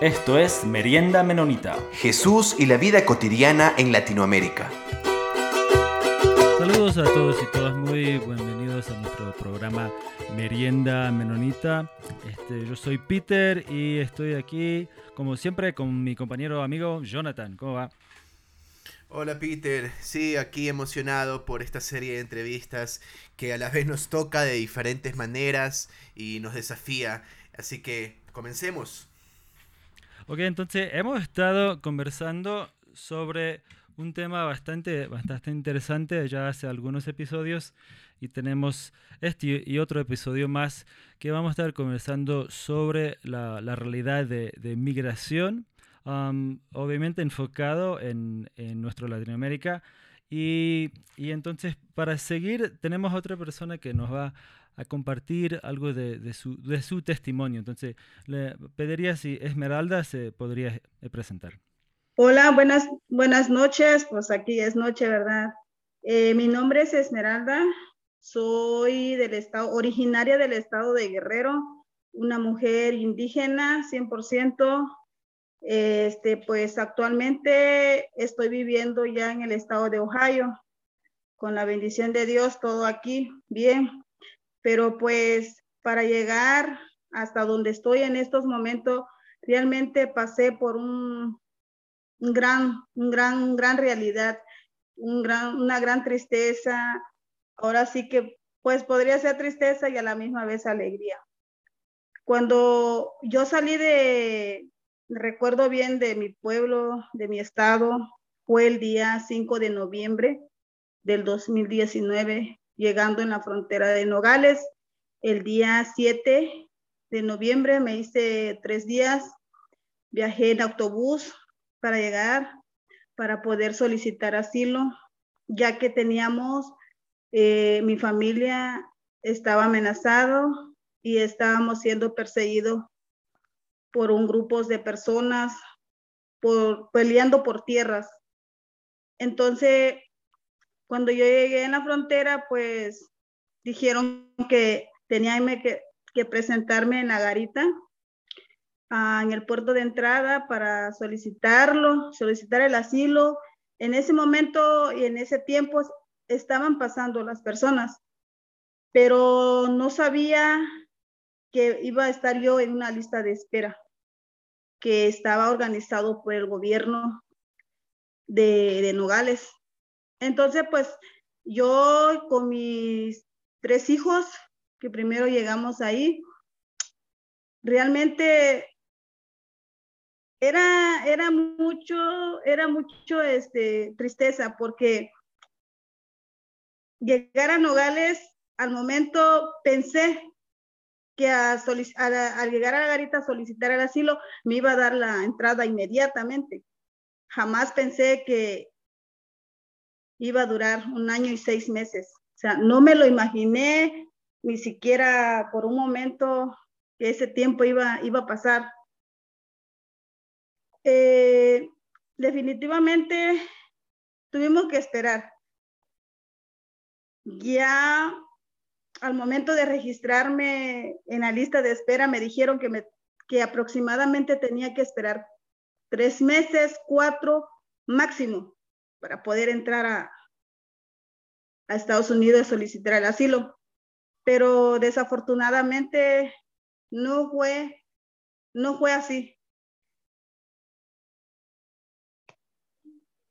Esto es Merienda Menonita. Jesús y la vida cotidiana en Latinoamérica. Saludos a todos y todas, muy bienvenidos a nuestro programa Merienda Menonita. Este, yo soy Peter y estoy aquí, como siempre, con mi compañero amigo Jonathan. ¿Cómo va? Hola Peter, sí, aquí emocionado por esta serie de entrevistas que a la vez nos toca de diferentes maneras y nos desafía. Así que comencemos. Ok, entonces hemos estado conversando sobre un tema bastante, bastante interesante ya hace algunos episodios y tenemos este y otro episodio más que vamos a estar conversando sobre la, la realidad de, de migración, um, obviamente enfocado en, en nuestro Latinoamérica. Y, y, entonces para seguir tenemos otra persona que nos va a compartir algo de, de, su, de su, testimonio. Entonces, le pediría si Esmeralda se podría eh, presentar. Hola, buenas, buenas noches. Pues aquí es noche, ¿verdad? Eh, mi nombre es Esmeralda. Soy del estado, originaria del estado de Guerrero, una mujer indígena 100%. Este, pues actualmente estoy viviendo ya en el estado de Ohio. Con la bendición de Dios, todo aquí bien pero pues para llegar hasta donde estoy en estos momentos, realmente pasé por un, gran, gran, gran realidad, un gran, una gran tristeza. Ahora sí que, pues podría ser tristeza y a la misma vez alegría. Cuando yo salí de, recuerdo bien de mi pueblo, de mi estado, fue el día 5 de noviembre del 2019 llegando en la frontera de Nogales. El día 7 de noviembre me hice tres días, viajé en autobús para llegar, para poder solicitar asilo, ya que teníamos, eh, mi familia estaba amenazado y estábamos siendo perseguidos por un grupo de personas, por, peleando por tierras. Entonces, cuando yo llegué en la frontera, pues dijeron que tenía que, que presentarme en la garita, uh, en el puerto de entrada para solicitarlo, solicitar el asilo. En ese momento y en ese tiempo estaban pasando las personas, pero no sabía que iba a estar yo en una lista de espera que estaba organizado por el gobierno de, de Nogales. Entonces, pues yo con mis tres hijos, que primero llegamos ahí, realmente era, era mucho, era mucho este, tristeza porque llegar a Nogales, al momento pensé que a al llegar a la garita a solicitar el asilo me iba a dar la entrada inmediatamente. Jamás pensé que iba a durar un año y seis meses. O sea, no me lo imaginé ni siquiera por un momento que ese tiempo iba, iba a pasar. Eh, definitivamente tuvimos que esperar. Ya al momento de registrarme en la lista de espera me dijeron que, me, que aproximadamente tenía que esperar tres meses, cuatro máximo para poder entrar a, Estados Unidos a solicitar el asilo. Pero desafortunadamente no fue, no fue así.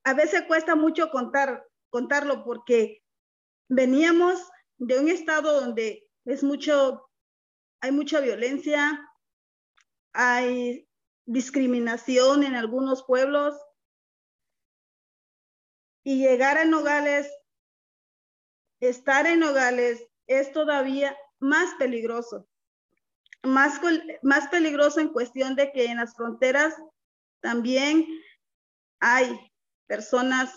A veces cuesta mucho contar, contarlo porque veníamos de un estado donde es mucho, hay mucha violencia, hay discriminación en algunos pueblos, y llegar a Nogales, estar en Nogales es todavía más peligroso. Más, más peligroso en cuestión de que en las fronteras también hay personas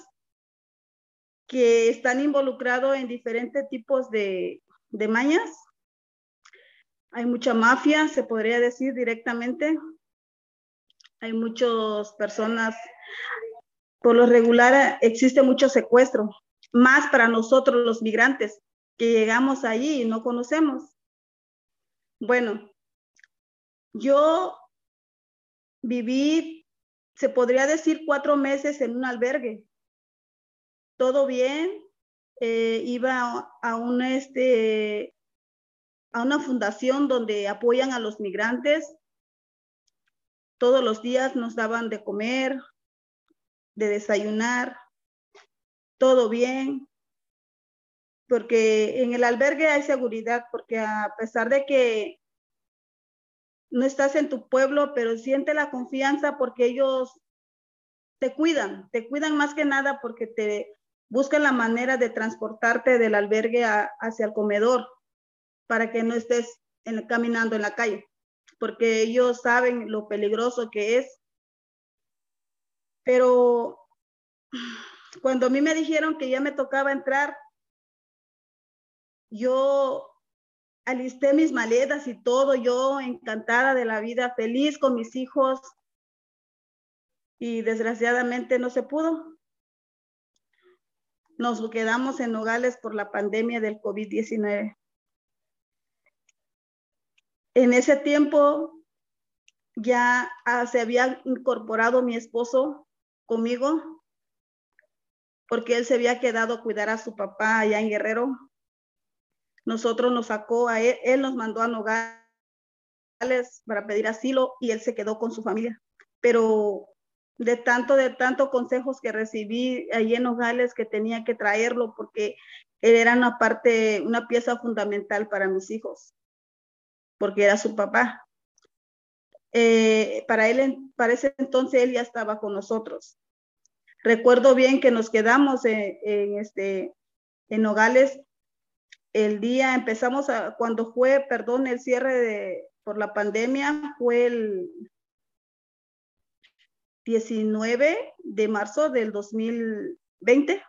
que están involucrados en diferentes tipos de, de mañas. Hay mucha mafia, se podría decir directamente. Hay muchas personas por lo regular existe mucho secuestro, más para nosotros los migrantes que llegamos allí y no conocemos. Bueno, yo viví, se podría decir, cuatro meses en un albergue. Todo bien, eh, iba a, una, este, a una fundación donde apoyan a los migrantes. Todos los días nos daban de comer, de desayunar, todo bien, porque en el albergue hay seguridad, porque a pesar de que no estás en tu pueblo, pero siente la confianza porque ellos te cuidan, te cuidan más que nada porque te buscan la manera de transportarte del albergue hacia el comedor para que no estés caminando en la calle, porque ellos saben lo peligroso que es. Pero cuando a mí me dijeron que ya me tocaba entrar, yo alisté mis maletas y todo, yo encantada de la vida, feliz con mis hijos y desgraciadamente no se pudo. Nos quedamos en Nogales por la pandemia del COVID-19. En ese tiempo ya ah, se había incorporado mi esposo conmigo porque él se había quedado a cuidar a su papá allá en Guerrero nosotros nos sacó a él, él nos mandó a Nogales para pedir asilo y él se quedó con su familia. Pero de tanto, de tanto consejos que recibí ahí en Nogales que tenía que traerlo porque él era una parte, una pieza fundamental para mis hijos, porque era su papá. Eh, para él, para ese entonces él ya estaba con nosotros. Recuerdo bien que nos quedamos este, en Nogales el día, empezamos a, cuando fue, perdón, el cierre de, por la pandemia, fue el 19 de marzo del 2020,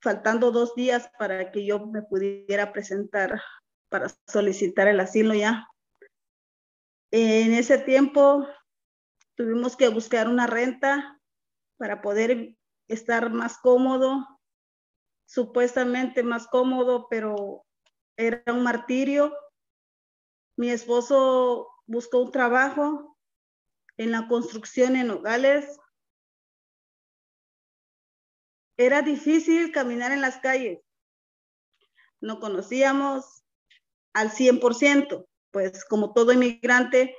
faltando dos días para que yo me pudiera presentar para solicitar el asilo ya. En ese tiempo tuvimos que buscar una renta para poder estar más cómodo supuestamente más cómodo, pero era un martirio. Mi esposo buscó un trabajo en la construcción en Nogales. Era difícil caminar en las calles. No conocíamos al 100%, pues como todo inmigrante,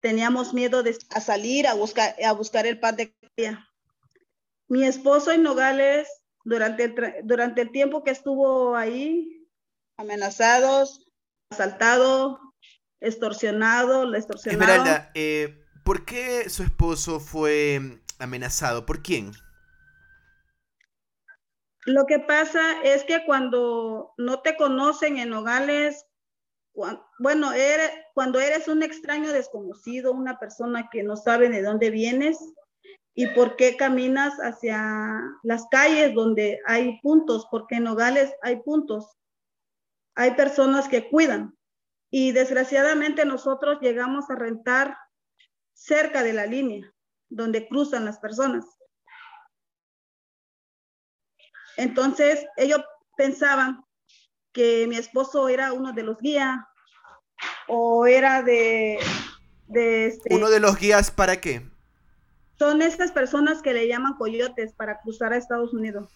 teníamos miedo de salir a buscar, a buscar el pan de día. Mi esposo en Nogales durante el, durante el tiempo que estuvo ahí, amenazados, asaltado, extorsionado, la extorsionado. Esmeralda, eh, ¿por qué su esposo fue amenazado? ¿Por quién? Lo que pasa es que cuando no te conocen en Nogales, bueno, eres, cuando eres un extraño desconocido, una persona que no sabe de dónde vienes, y por qué caminas hacia las calles donde hay puntos, porque en Nogales hay puntos, hay personas que cuidan. Y desgraciadamente nosotros llegamos a rentar cerca de la línea donde cruzan las personas. Entonces ellos pensaban que mi esposo era uno de los guías o era de... de este ¿Uno de los guías para qué? Son estas personas que le llaman coyotes para cruzar a Estados Unidos.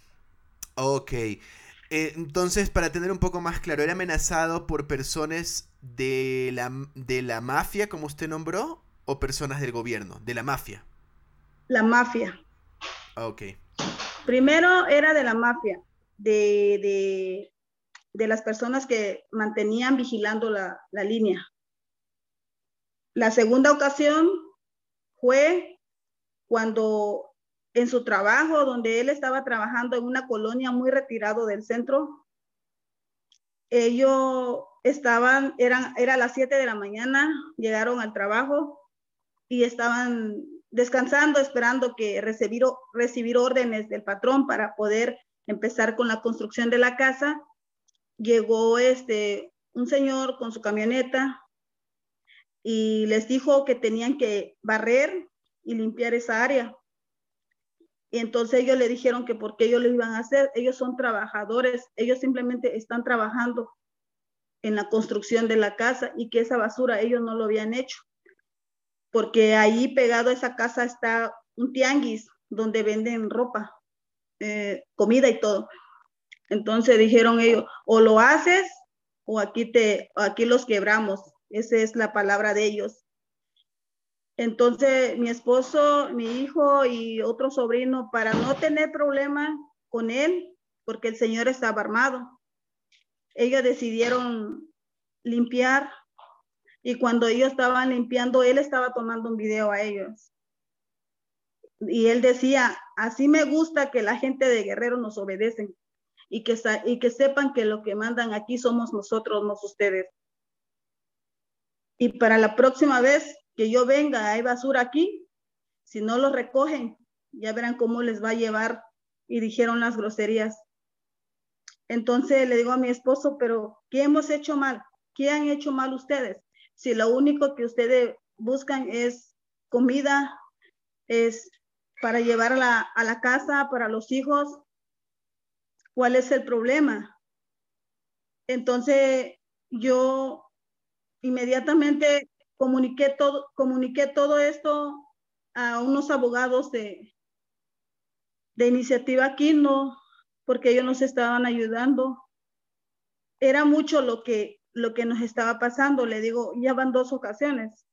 Ok. Eh, entonces, para tener un poco más claro, ¿era amenazado por personas de la, de la mafia, como usted nombró, o personas del gobierno? De la mafia. La mafia. Ok. Primero era de la mafia, de, de, de las personas que mantenían vigilando la, la línea. La segunda ocasión fue cuando en su trabajo, donde él estaba trabajando en una colonia muy retirado del centro, ellos estaban, eran, era las 7 de la mañana, llegaron al trabajo y estaban descansando, esperando que recibir, recibir órdenes del patrón para poder empezar con la construcción de la casa. Llegó este, un señor con su camioneta y les dijo que tenían que barrer y limpiar esa área. Y entonces ellos le dijeron que porque ellos lo iban a hacer, ellos son trabajadores, ellos simplemente están trabajando en la construcción de la casa y que esa basura ellos no lo habían hecho. porque ahí pegado a esa casa está un tianguis donde venden ropa, eh, comida y todo. Entonces dijeron ellos, o lo haces o aquí te, aquí los quebramos. Esa es la palabra de ellos. Entonces mi esposo, mi hijo y otro sobrino, para no tener problema con él, porque el Señor estaba armado, ellos decidieron limpiar y cuando ellos estaban limpiando, él estaba tomando un video a ellos. Y él decía, así me gusta que la gente de Guerrero nos obedecen y que, y que sepan que lo que mandan aquí somos nosotros, no ustedes. Y para la próxima vez que yo venga, hay basura aquí, si no lo recogen, ya verán cómo les va a llevar. Y dijeron las groserías. Entonces le digo a mi esposo, pero ¿qué hemos hecho mal? ¿Qué han hecho mal ustedes? Si lo único que ustedes buscan es comida, es para llevar a la, a la casa, para los hijos, ¿cuál es el problema? Entonces yo inmediatamente comuniqué todo, comuniqué todo esto a unos abogados de, de iniciativa Quino, porque ellos nos estaban ayudando. Era mucho lo que, lo que nos estaba pasando, le digo, ya van dos ocasiones.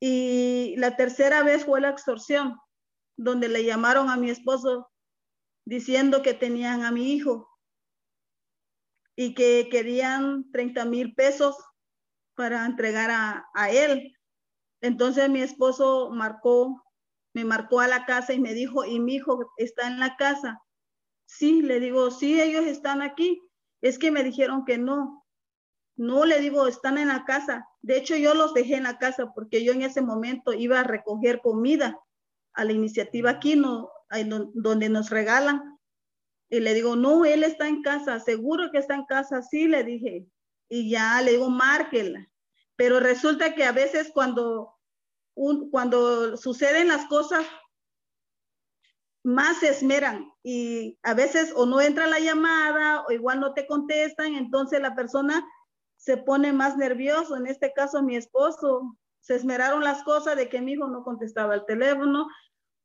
Y la tercera vez fue la extorsión, donde le llamaron a mi esposo diciendo que tenían a mi hijo y que querían 30 mil pesos para entregar a, a, él. Entonces mi esposo marcó, me marcó a la casa y me dijo, ¿y mi hijo está en la casa? Sí, le digo, sí, ellos están aquí. Es que me dijeron que no. No, le digo, están en la casa. De hecho, yo los dejé en la casa porque yo en ese momento iba a recoger comida a la iniciativa aquí, donde nos regalan. Y le digo, no, él está en casa, seguro que está en casa. Sí, le dije, y ya le digo, márquela. Pero resulta que a veces cuando, cuando suceden las cosas, más se esmeran y a veces o no entra la llamada o igual no te contestan, entonces la persona se pone más nervioso. En este caso, mi esposo, se esmeraron las cosas de que mi hijo no contestaba el teléfono,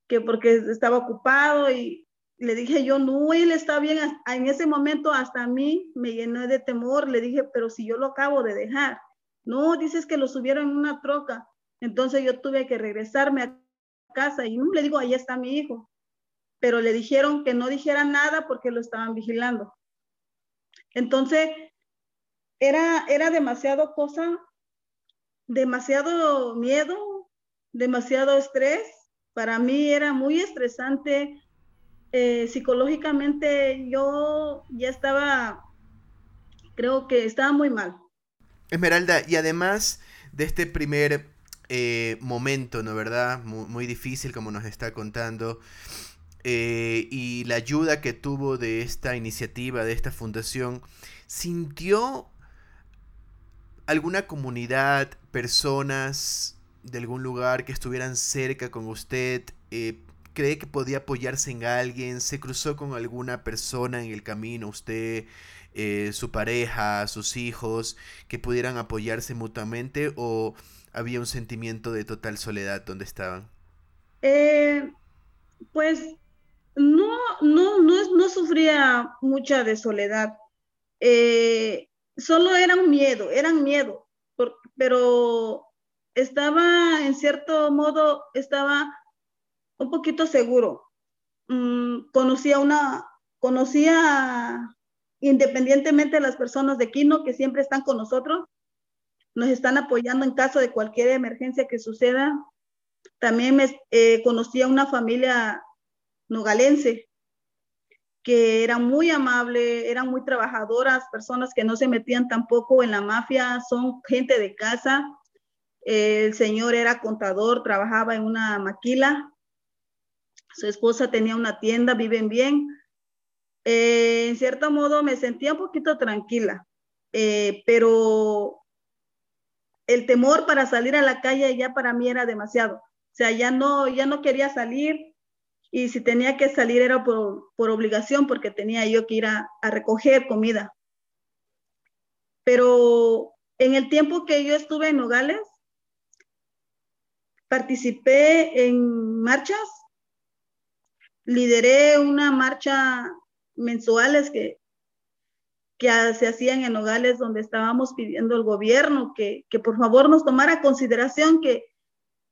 que porque estaba ocupado y le dije yo, no, él está bien. En ese momento hasta a mí me llenó de temor. Le dije, pero si yo lo acabo de dejar. No, dices que lo subieron en una troca. Entonces yo tuve que regresarme a casa y le digo, ahí está mi hijo. Pero le dijeron que no dijera nada porque lo estaban vigilando. Entonces, era, era demasiado cosa, demasiado miedo, demasiado estrés. Para mí era muy estresante eh, psicológicamente yo ya estaba, creo que estaba muy mal. Esmeralda, y además de este primer eh, momento, ¿no verdad? Muy, difícil como nos está contando. Eh, y la ayuda que tuvo de esta iniciativa, de esta fundación, ¿sintió alguna comunidad, personas de algún lugar que estuvieran cerca con usted? cree que podía apoyarse en alguien? ¿Se cruzó con alguna persona en el camino? ¿Usted, eh, su pareja, sus hijos, que pudieran apoyarse mutuamente? ¿O había un sentimiento de total soledad donde estaban? Eh, pues no, no, no, no sufría mucha de soledad. Eh, solo era un miedo, eran miedo, pero estaba en cierto modo, estaba un poquito seguro. Mm, conocía una, conocía independientemente de las personas de Quino que siempre están con nosotros, nos están apoyando en caso de cualquier emergencia que suceda. También me eh, conocía una familia nogalense que era muy amable, eran muy trabajadoras, personas que no se metían tampoco en la mafia, son gente de casa. El señor era contador, trabajaba en una maquila su esposa tenía una tienda, viven bien. Eh, en cierto modo me sentía un poquito tranquila, eh, pero el temor para salir a la calle ya para mí era demasiado. O sea, ya no, ya no quería salir y si tenía que salir era por, por obligación porque tenía yo que ir a, a recoger comida. Pero en el tiempo que yo estuve en Nogales, participé en marchas, lideré una marcha mensuales que, que se hacían en hogares donde estábamos pidiendo al gobierno que, que por favor nos tomara consideración que,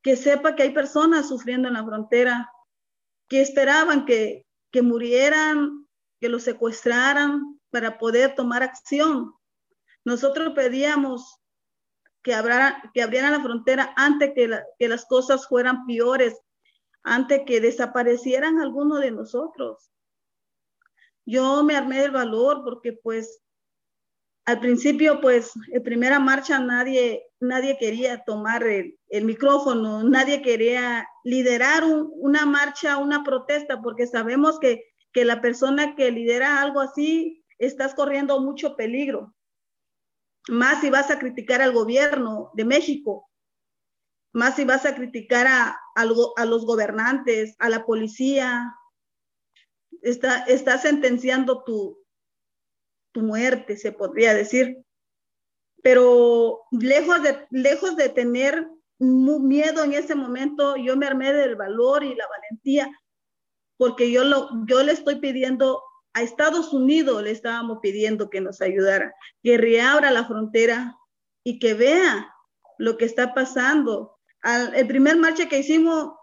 que sepa que hay personas sufriendo en la frontera, que esperaban que, que murieran, que los secuestraran para poder tomar acción. Nosotros pedíamos que, abrieran la frontera antes que, las cosas fueran peores, antes que desaparecieran algunos de nosotros. Yo me armé del valor porque pues al principio pues en primera marcha nadie, nadie quería tomar el, el micrófono, nadie quería liderar una marcha, una protesta, porque sabemos que, que la persona que lidera algo así estás corriendo mucho peligro más si vas a criticar al gobierno de México, más si vas a criticar a, a, los gobernantes, a la policía, está, está sentenciando tu, tu muerte, se podría decir. Pero lejos de, lejos de tener miedo en ese momento, yo me armé del valor y la valentía, porque yo, lo, yo le estoy pidiendo a Estados Unidos le estábamos pidiendo que nos ayudara, que reabra la frontera y que vea lo que está pasando. el primer marcha que hicimos,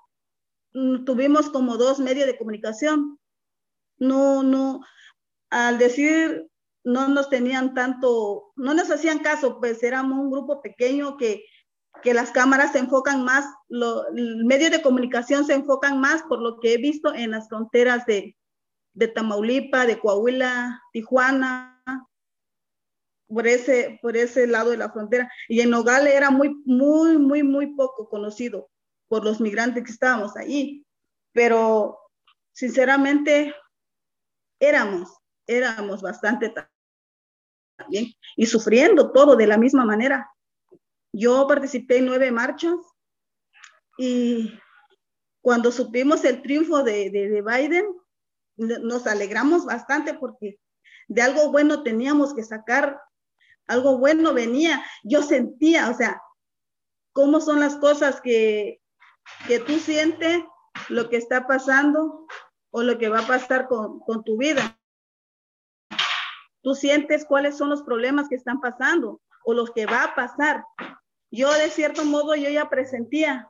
mm, tuvimos como dos medios de comunicación. No, no, al decir no nos tenían tanto, no nos hacían caso, pues éramos un grupo pequeño que, que las cámaras se enfocan más, los medios de comunicación se enfocan más por lo que he visto en las fronteras de, de Tamaulipa, de Coahuila, Tijuana, por ese, por ese lado de la frontera. Y en Nogales era muy, muy, muy, muy poco conocido por los migrantes que estábamos ahí. Pero sinceramente éramos, éramos bastante también y sufriendo todo de la misma manera. Yo participé en nueve marchas y cuando supimos el triunfo de, de Biden, nos alegramos bastante porque de algo bueno teníamos que sacar, algo bueno venía. Yo sentía, o sea, cómo son las cosas que, que tú sientes, lo que está pasando o lo que va a pasar con, con tu vida. Tú sientes cuáles son los problemas que están pasando o los que va a pasar. Yo de cierto modo yo ya presentía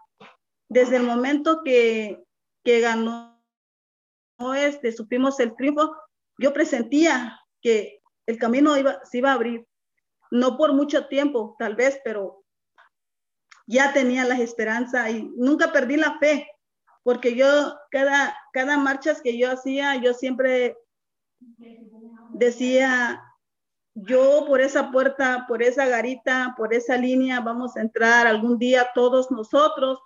desde el momento que, que ganó este, supimos el triunfo, yo presentía que el camino iba, se iba a abrir, no por mucho tiempo, tal vez, pero ya tenía la esperanza y nunca perdí la fe, porque yo, cada, cada marcha que yo hacía, yo siempre decía, yo por esa puerta, por esa garita, por esa línea, vamos a entrar algún día todos nosotros,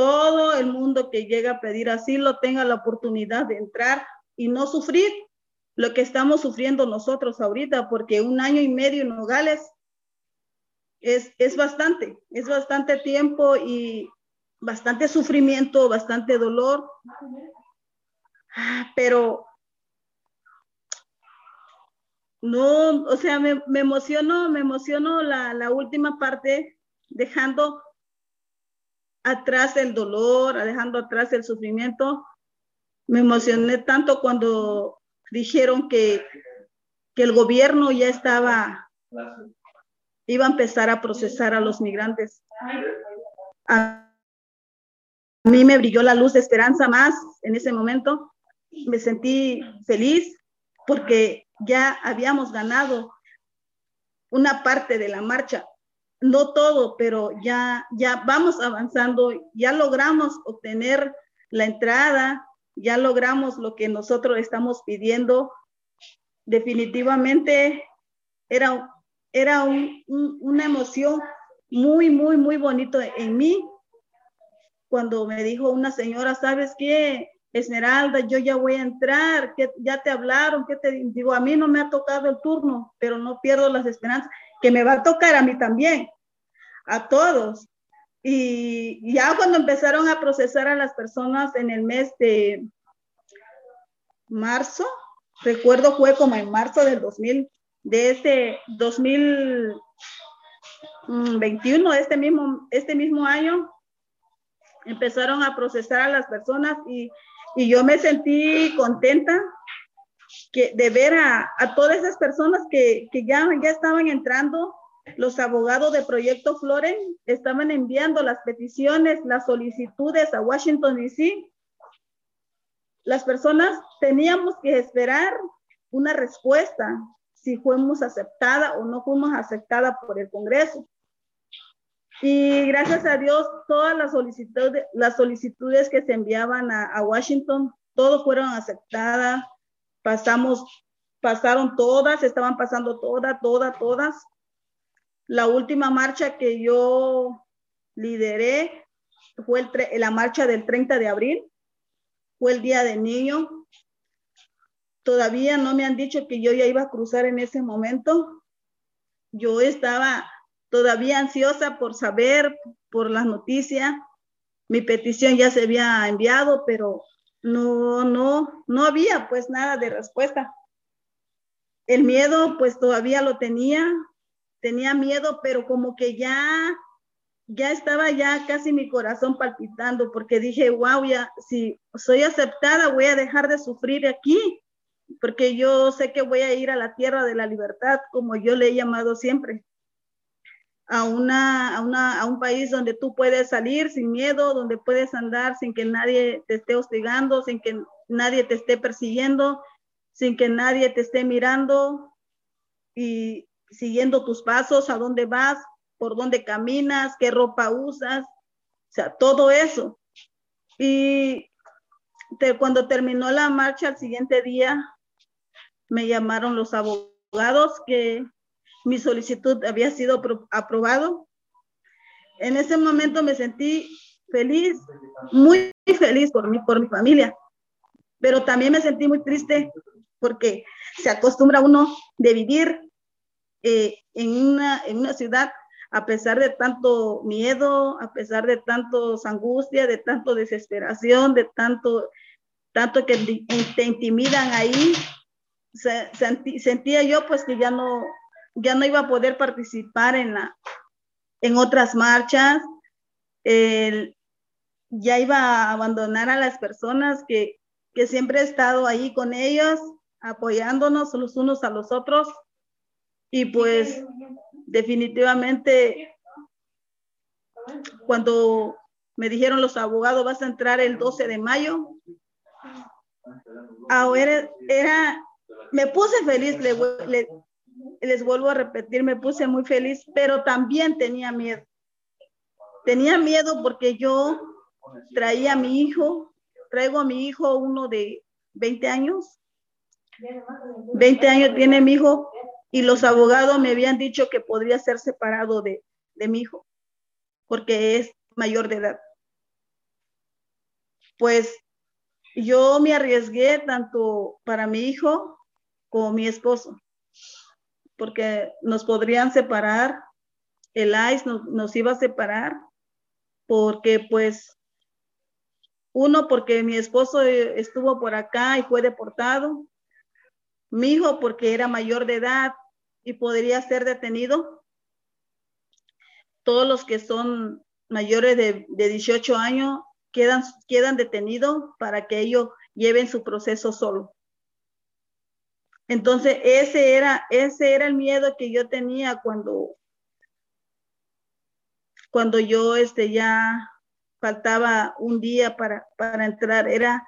todo el mundo que llega a pedir asilo tenga la oportunidad de entrar y no sufrir lo que estamos sufriendo nosotros ahorita, porque un año y medio en Nogales es, es bastante, es bastante tiempo y bastante sufrimiento, bastante dolor. Pero no, o sea, me, me emocionó, me emocionó la, la última parte, dejando atrás el dolor, dejando atrás el sufrimiento. Me emocioné tanto cuando dijeron que, que el gobierno ya estaba, iba a empezar a procesar a los migrantes. A mí me brilló la luz de esperanza más en ese momento. Me sentí feliz porque ya habíamos ganado una parte de la marcha no todo, pero ya, ya vamos avanzando, ya logramos obtener la entrada, ya logramos lo que nosotros estamos pidiendo. Definitivamente era, era una emoción muy, muy, muy bonito en mí cuando me dijo una señora, ¿sabes qué? Esmeralda, yo ya voy a entrar, que ya te hablaron, que te digo, a mí no me ha tocado el turno, pero no pierdo las esperanzas que me va a tocar a mí también, a todos. Y ya cuando empezaron a procesar a las personas en el mes de marzo, recuerdo fue como en marzo del 2000, de este 2021, este mismo, este mismo año, empezaron a procesar a las personas y, y yo me sentí contenta de ver a, todas esas personas que, ya, estaban entrando, los abogados de Proyecto Floren estaban enviando las peticiones, las solicitudes a Washington, D.C. Las personas teníamos que esperar una respuesta si fuimos aceptada o no fuimos aceptada por el Congreso. Y gracias a Dios, todas las solicitudes, las solicitudes que se enviaban a, a Washington, todos fueron aceptadas. Pasamos, pasaron todas, estaban pasando todas, todas, todas. La última marcha que yo lideré fue el la marcha del 30 de abril, fue el Día del Niño. Todavía no me han dicho que yo ya iba a cruzar en ese momento. Yo estaba todavía ansiosa por saber, por las noticias. Mi petición ya se había enviado, pero no, no, no había pues nada de respuesta. El miedo pues todavía lo tenía, tenía miedo, pero como que ya, ya estaba ya casi mi corazón palpitando porque dije, wow, ya si soy aceptada voy a dejar de sufrir aquí, porque yo sé que voy a ir a la tierra de la libertad, como yo le he llamado siempre a, una, a, una, a un país donde tú puedes salir sin miedo, donde puedes andar sin que nadie te esté hostigando, sin que nadie te esté persiguiendo, sin que nadie te esté mirando y siguiendo tus pasos, a dónde vas, por dónde caminas, qué ropa usas, o sea, todo eso. Y cuando terminó la marcha, al siguiente día, me llamaron los abogados que mi solicitud había sido aprobado. En ese momento me sentí feliz, muy feliz por mí, por mi familia, pero también me sentí muy triste porque se acostumbra uno de vivir eh, en, una, en una ciudad a pesar de tanto miedo, a pesar de tantos angustia, de tanto desesperación, de tanto, tanto que te intimidan ahí, sentía yo pues que ya no, ya no iba a poder participar en, la, en otras marchas, ya iba a abandonar a las personas que, que siempre he estado ahí con ellos, apoyándonos los unos a los otros. Y pues definitivamente, cuando me dijeron los abogados, vas a entrar el 12 de mayo, ahora era, me puse feliz, le, le, les vuelvo a repetir, me puse muy feliz, pero también tenía miedo. Tenía miedo porque yo traía a mi hijo, traigo a mi hijo uno de 20 años. 20 años tiene mi hijo y los abogados me habían dicho que podría ser separado de, de mi hijo porque es mayor de edad. Pues yo me arriesgué tanto para mi hijo como mi esposo porque nos podrían separar, el ICE nos, iba a separar, porque pues, uno, porque mi esposo estuvo por acá y fue deportado, mi hijo porque era mayor de edad y podría ser detenido. Todos los que son mayores de, de 18 años quedan, quedan detenidos para que ellos lleven su proceso solo. Entonces, ese era, ese era el miedo que yo tenía cuando, cuando yo este, ya faltaba un día para, para entrar. Era,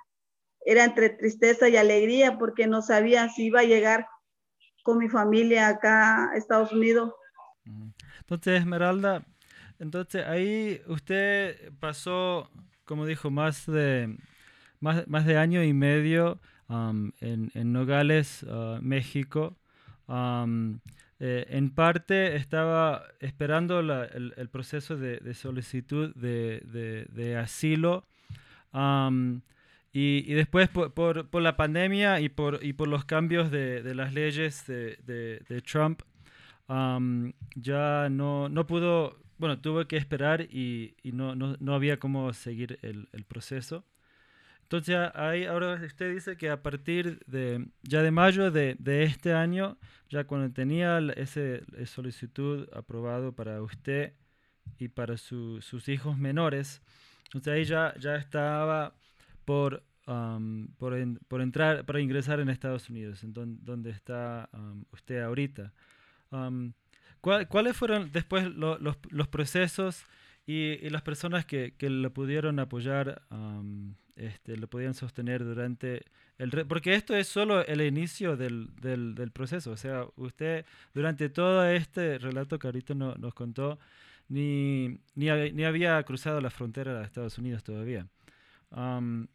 era entre tristeza y alegría porque no sabía si iba a llegar con mi familia acá a Estados Unidos. Entonces, Esmeralda, entonces ahí usted pasó, como dijo, más de, más, más de año y medio en, Nogales, ah, México. Eh, en parte estaba esperando el, proceso de, solicitud de, asilo y, después por, la pandemia y por, y por los cambios de, las leyes de, Trump ya no, no pudo, bueno, tuve que esperar y, no, no, había cómo seguir el, el proceso. Entonces ahí ahora usted dice que a partir de ya de mayo de, de este año, ya cuando tenía ese solicitud aprobado para usted y para sus hijos menores, Entonces ahí ya, ya estaba por, por, por, entrar, para ingresar en Estados Unidos, en donde está usted ahorita. ¿Cuáles fueron después los, los, procesos y, y, las personas que, que le pudieron apoyar, este, lo podían sostener durante el... porque esto es solo el inicio del, del, del, proceso. O sea, usted durante todo este relato que ahorita no, nos contó, ni, ni, ni, había cruzado la frontera de Estados Unidos todavía.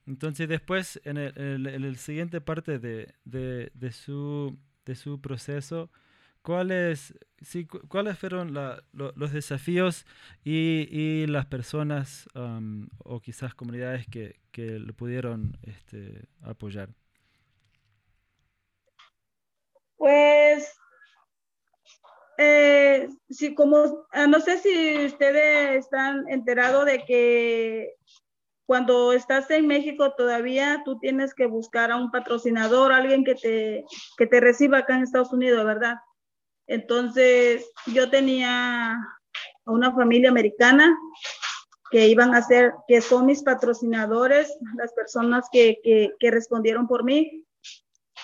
entonces después, en el, en el, siguiente parte de, de, de, su, de su proceso, ¿Cuáles, sí, ¿cuáles fueron los desafíos y, las personas o quizás comunidades que, que lo pudieron este, apoyar? Pues, eh, sí, como, ah, no sé si ustedes están enterados de que cuando estás en México todavía tú tienes que buscar a un patrocinador, alguien que te, que te reciba acá en Estados Unidos, ¿verdad? Entonces, yo tenía a una familia americana que iban a ser, que son mis patrocinadores, las personas que, que, respondieron por mí.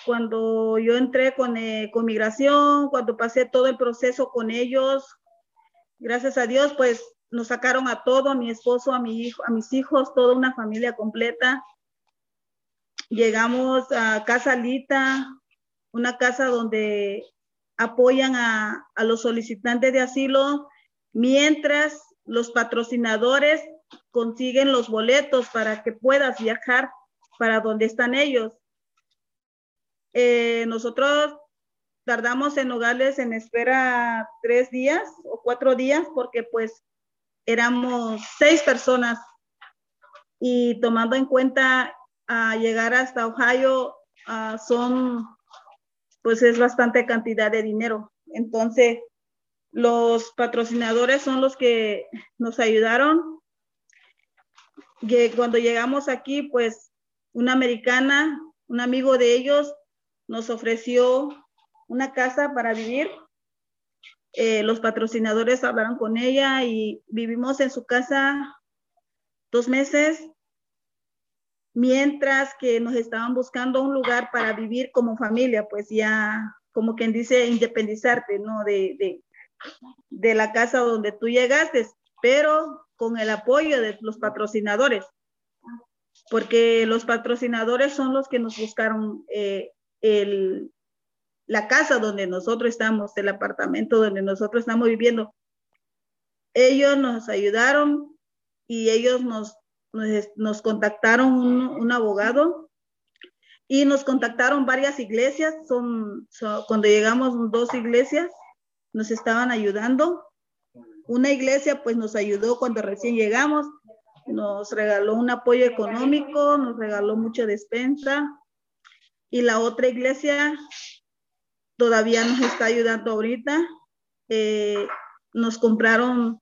Cuando yo entré con, eh, con migración, cuando pasé todo el proceso con ellos, gracias a Dios, pues nos sacaron a todo, a mi esposo, a mi hijo, a mis hijos, toda una familia completa. Llegamos a Casa Lita, una casa donde apoyan a, los solicitantes de asilo mientras los patrocinadores consiguen los boletos para que puedas viajar para donde están ellos. Eh, nosotros tardamos en Nogales en espera tres días o cuatro días porque pues éramos seis personas y tomando en cuenta a llegar hasta Ohio ah, son pues es bastante cantidad de dinero. Entonces, los patrocinadores son los que nos ayudaron. Cuando llegamos aquí, pues una americana, un amigo de ellos, nos ofreció una casa para vivir. Eh, los patrocinadores hablaron con ella y vivimos en su casa dos meses mientras que nos estaban buscando un lugar para vivir como familia, pues ya, como quien dice, independizarte, ¿no? De, de, de la casa donde tú llegaste, pero con el apoyo de los patrocinadores, porque los patrocinadores son los que nos buscaron eh, el, la casa donde nosotros estamos, el apartamento donde nosotros estamos viviendo. Ellos nos ayudaron y ellos nos nos, contactaron un, abogado y nos contactaron varias iglesias. Son, cuando llegamos dos iglesias, nos estaban ayudando. Una iglesia pues nos ayudó cuando recién llegamos, nos regaló un apoyo económico, nos regaló mucha despensa. Y la otra iglesia todavía nos está ayudando ahorita. Eh, nos compraron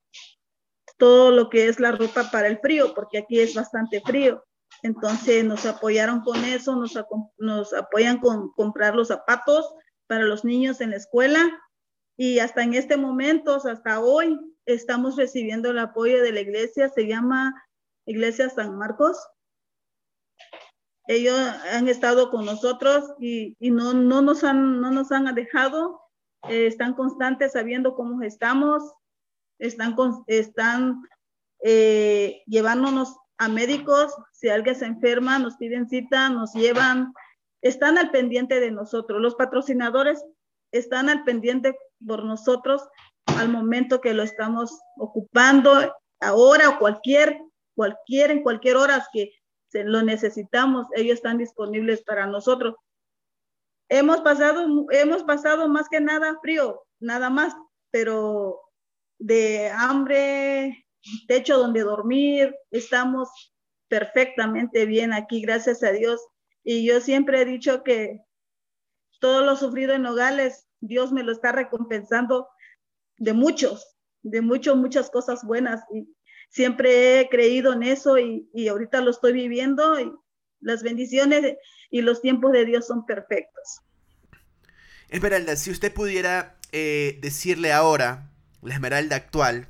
todo lo que es la ropa para el frío, porque aquí es bastante frío. Entonces nos apoyaron con eso, nos, apoyan con comprar los zapatos para los niños en la escuela y hasta en este momento, hasta hoy, estamos recibiendo el apoyo de la iglesia, se llama Iglesia San Marcos. Ellos han estado con nosotros y, y no, no, nos han, no nos han dejado, eh, están constantes sabiendo cómo estamos, están, están eh, llevándonos a médicos, si alguien se enferma, nos piden cita, nos llevan, están al pendiente de nosotros. Los patrocinadores están al pendiente por nosotros al momento que lo estamos ocupando, ahora o cualquier, cualquier, en cualquier hora que se lo necesitamos, ellos están disponibles para nosotros. Hemos pasado, hemos pasado más que nada frío, nada más, pero de hambre, techo donde dormir, estamos perfectamente bien aquí, gracias a Dios. Y yo siempre he dicho que todo lo sufrido en Nogales, Dios me lo está recompensando de muchos, de muchas, muchas cosas buenas. Y siempre he creído en eso y, y ahorita lo estoy viviendo y las bendiciones y los tiempos de Dios son perfectos. Esmeralda, si usted pudiera eh, decirle ahora la Esmeralda actual,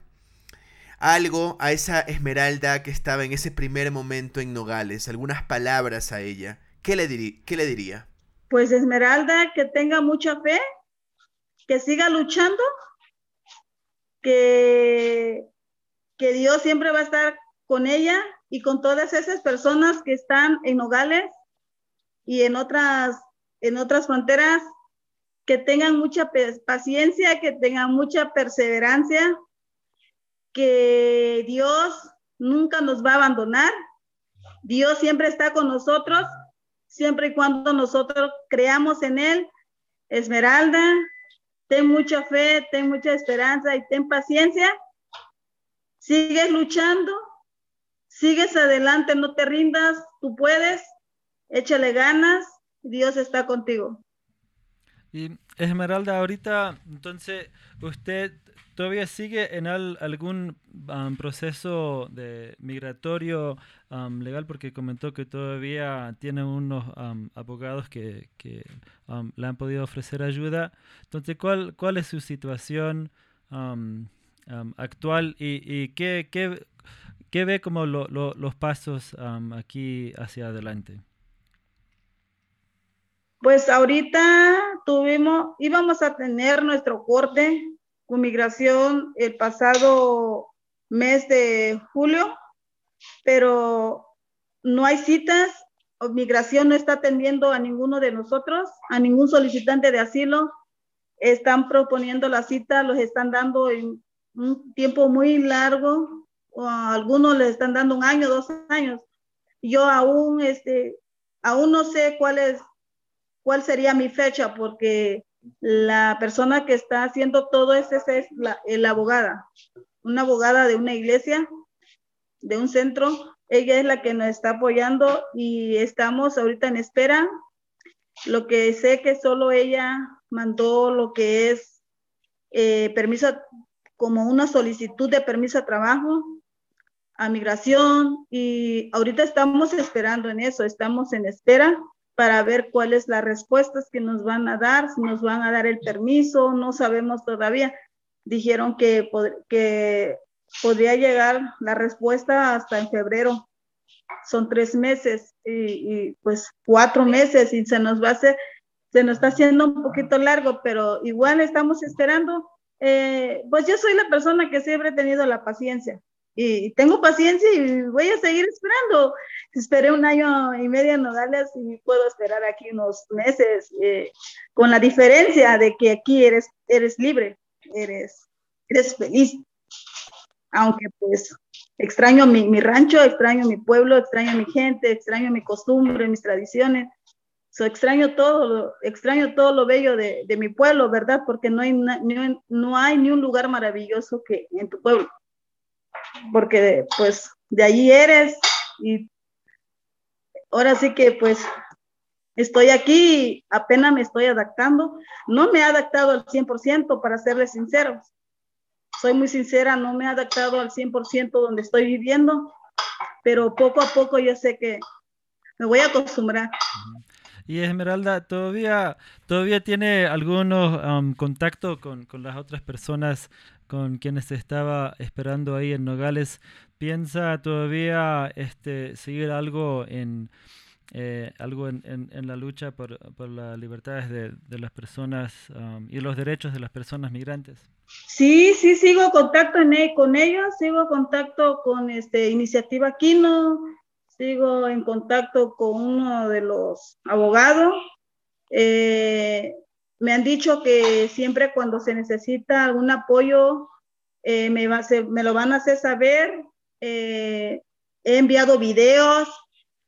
algo a esa Esmeralda que estaba en ese primer momento en Nogales, algunas palabras a ella, ¿qué le, qué le diría? Pues Esmeralda, que tenga mucha fe, que siga luchando, que, que Dios siempre va a estar con ella y con todas esas personas que están en Nogales y en otras, en otras fronteras, que tengan mucha paciencia, que tengan mucha perseverancia, que Dios nunca nos va a abandonar. Dios siempre está con nosotros, siempre y cuando nosotros creamos en Él. Esmeralda, ten mucha fe, ten mucha esperanza y ten paciencia. Sigues luchando, Sigues adelante, no te rindas, tú puedes, échale ganas, Dios está contigo. Y Esmeralda, ahorita, entonces, ¿usted todavía sigue en algún um, proceso de migratorio um, legal? Porque comentó que todavía tiene unos um, abogados que, le han podido ofrecer ayuda. Entonces, ¿cuál, cuál es su situación actual y, y qué, qué, ¿Qué ve como los pasos aquí hacia adelante? Pues ahorita tuvimos, íbamos a tener nuestro corte con migración el pasado mes de julio, pero no hay citas. Migración no está atendiendo a ninguno de nosotros, a ningún solicitante de asilo. Están proponiendo la cita, los están dando en un tiempo muy largo, o a algunos les están dando un año, dos años. Yo aún, este, aún no sé cuál es, cuál sería mi fecha, porque la persona que está haciendo todo eso es la, abogada, una abogada de una iglesia, de un centro. Ella es la que nos está apoyando y estamos ahorita en espera. Lo que sé que solo ella mandó lo que es eh, permiso, como una solicitud de permiso de trabajo a migración y ahorita estamos esperando en eso, estamos en espera para ver cuáles las respuestas que nos van a dar, si nos van a dar el permiso, no sabemos todavía. Dijeron que, que podría llegar la respuesta hasta en febrero. Son tres meses y, pues cuatro meses y se nos va a hacer, se nos está haciendo un poquito largo, pero igual estamos esperando. Eh, pues yo soy la persona que siempre he tenido la paciencia y tengo paciencia y voy a seguir esperando. Esperé un año y medio en Nogales y puedo esperar aquí unos meses, eh, con la diferencia de que aquí eres, eres libre, eres, eres feliz. Aunque pues extraño mi, mi rancho, extraño mi pueblo, extraño mi gente, extraño mi costumbre, mis tradiciones. So, extraño todo, extraño todo lo bello de, de mi pueblo, ¿verdad? Porque no hay, no hay ni un lugar maravilloso que en tu pueblo porque pues de allí eres y ahora sí que pues estoy aquí, apenas me estoy adaptando. No me he adaptado al 100% para serles sinceros. Soy muy sincera, no me he adaptado al 100% donde estoy viviendo, pero poco a poco yo sé que me voy a acostumbrar. Y Esmeralda, ¿todavía, todavía tiene algunos um, contacto con, con, las otras personas con quienes estaba esperando ahí en Nogales, ¿piensa todavía este, seguir algo en, eh, algo en, en, la lucha por, por las libertades de, de las personas um, y los derechos de las personas migrantes? Sí, sí, sigo contacto en, e, con ellos, sigo contacto con este, Iniciativa Quino, sigo en contacto con uno de los abogados. Eh, me han dicho que siempre cuando se necesita algún apoyo, eh, me, lo van a hacer saber. Eh, he enviado videos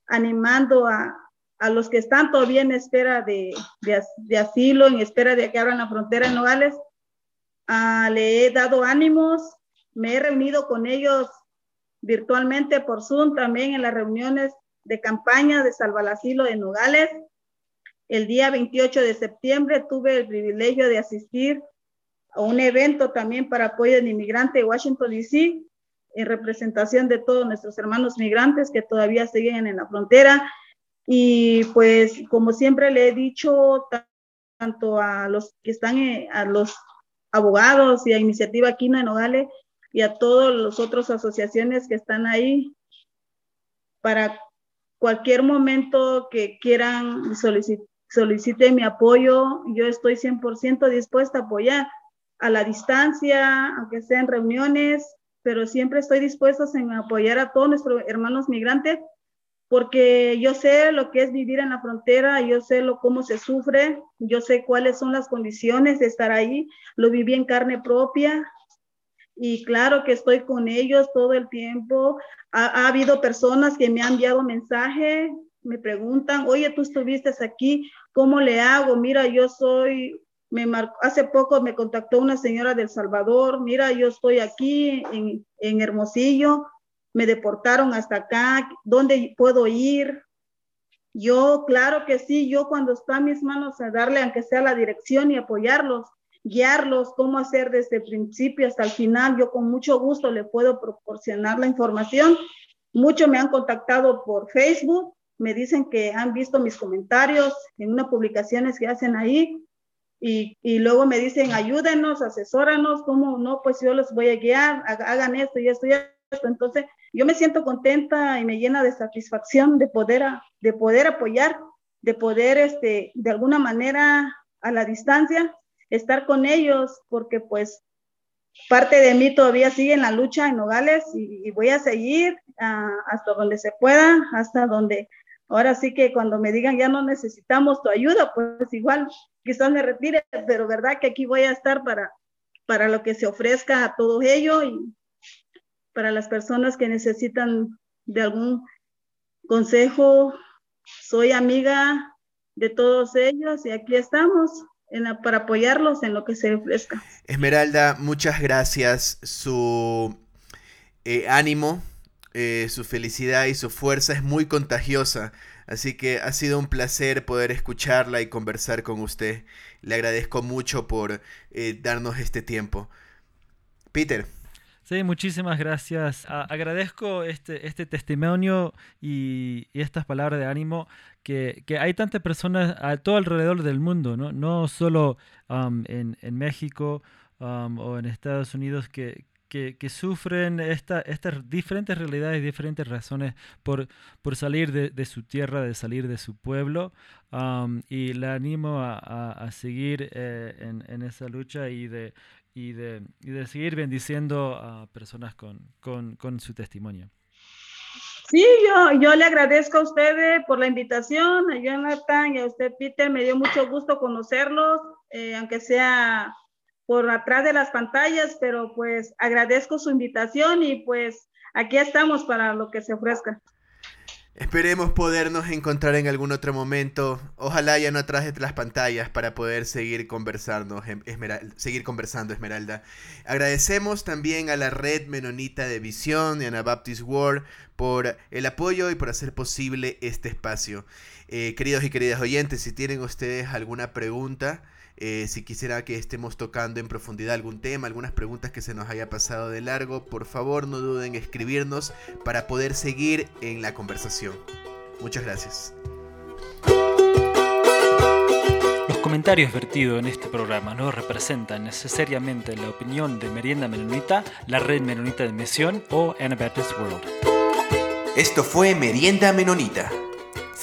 animando a, a, los que están todavía en espera de, de, asilo, en espera de que abran la frontera en Nogales. Ah, le he dado ánimos, me he reunido con ellos virtualmente por Zoom también en las reuniones de campaña de Salva el Asilo de Nogales. El día 28 de septiembre tuve el privilegio de asistir a un evento también para apoyo del inmigrante de Washington, D.C., en representación de todos nuestros hermanos migrantes que todavía siguen en la frontera. Y pues, como siempre le he dicho, tanto a los que están, a los abogados y a Iniciativa Quino en Nogales, y a todas las otras asociaciones que están ahí para cualquier momento que quieran solicitar solicite mi apoyo, yo estoy 100% dispuesta a apoyar a la distancia, aunque sea en reuniones, pero siempre estoy dispuesta a apoyar a todos nuestros hermanos migrantes, porque yo sé lo que es vivir en la frontera, yo sé lo, cómo se sufre, yo sé cuáles son las condiciones de estar ahí, lo viví en carne propia, y claro que estoy con ellos todo el tiempo. Ha, ha, habido personas que me han enviado mensajes me preguntan, oye, tú estuviste aquí, ¿cómo le hago? Mira, yo soy, me marcó, hace poco me contactó una señora del Salvador, mira, yo estoy aquí en, en Hermosillo, me deportaron hasta acá, ¿dónde puedo ir? Yo, claro que sí, yo cuando está en mis manos a darle, aunque sea la dirección y apoyarlos, guiarlos, cómo hacer desde el principio hasta el final, yo con mucho gusto le puedo proporcionar la información. Muchos me han contactado por Facebook, me dicen que han visto mis comentarios en unas publicaciones que hacen ahí y, y, luego me dicen ayúdenos, asesóranos, ¿cómo no? Pues yo los voy a guiar, hagan esto y esto y esto. Entonces yo me siento contenta y me llena de satisfacción de poder, de poder apoyar, de poder este, de alguna manera a la distancia estar con ellos porque pues parte de mí todavía sigue en la lucha en Nogales y, y voy a seguir uh, hasta donde se pueda, hasta donde Ahora sí que cuando me digan ya no necesitamos tu ayuda, pues igual quizás me retire, pero verdad que aquí voy a estar para, para lo que se ofrezca a todo ello y para las personas que necesitan de algún consejo. Soy amiga de todos ellos y aquí estamos para apoyarlos en lo que se ofrezca. Esmeralda, muchas gracias. Su eh, ánimo eh, su felicidad y su fuerza es muy contagiosa. Así que ha sido un placer poder escucharla y conversar con usted. Le agradezco mucho por eh, darnos este tiempo. Peter. Sí, muchísimas gracias. agradezco este, este testimonio y, estas palabras de ánimo que, que, hay tantas personas a todo alrededor del mundo, no, no solo um, en, en, México um, o en Estados Unidos, que, que, sufren esta, estas diferentes realidades, diferentes razones por, por salir de, su tierra, de salir de su pueblo. y le animo a, seguir eh, en, en, esa lucha y de, y de, y de, seguir bendiciendo a personas con, con, con su testimonio. Sí, yo, yo le agradezco a ustedes por la invitación, a Jonathan y a usted, Peter. Me dio mucho gusto conocerlos, eh, aunque sea por atrás de las pantallas, pero pues agradezco su invitación y pues aquí estamos para lo que se ofrezca. Esperemos podernos encontrar en algún otro momento, ojalá ya no atrás de las pantallas para poder seguir conversando, Esmeralda, seguir conversando Esmeralda. Agradecemos también a la red menonita de visión y Anabaptist World por el apoyo y por hacer posible este espacio. Eh, queridos y queridas oyentes, si tienen ustedes alguna pregunta, eh, si quisiera que estemos tocando en profundidad algún tema, algunas preguntas que se nos haya pasado de largo, por favor no duden en escribirnos para poder seguir en la conversación. Muchas gracias. Los comentarios vertidos en este programa no representan necesariamente la opinión de Merienda Menonita, la Red Menonita de Misión o Anabaptist World. Esto fue Merienda Menonita.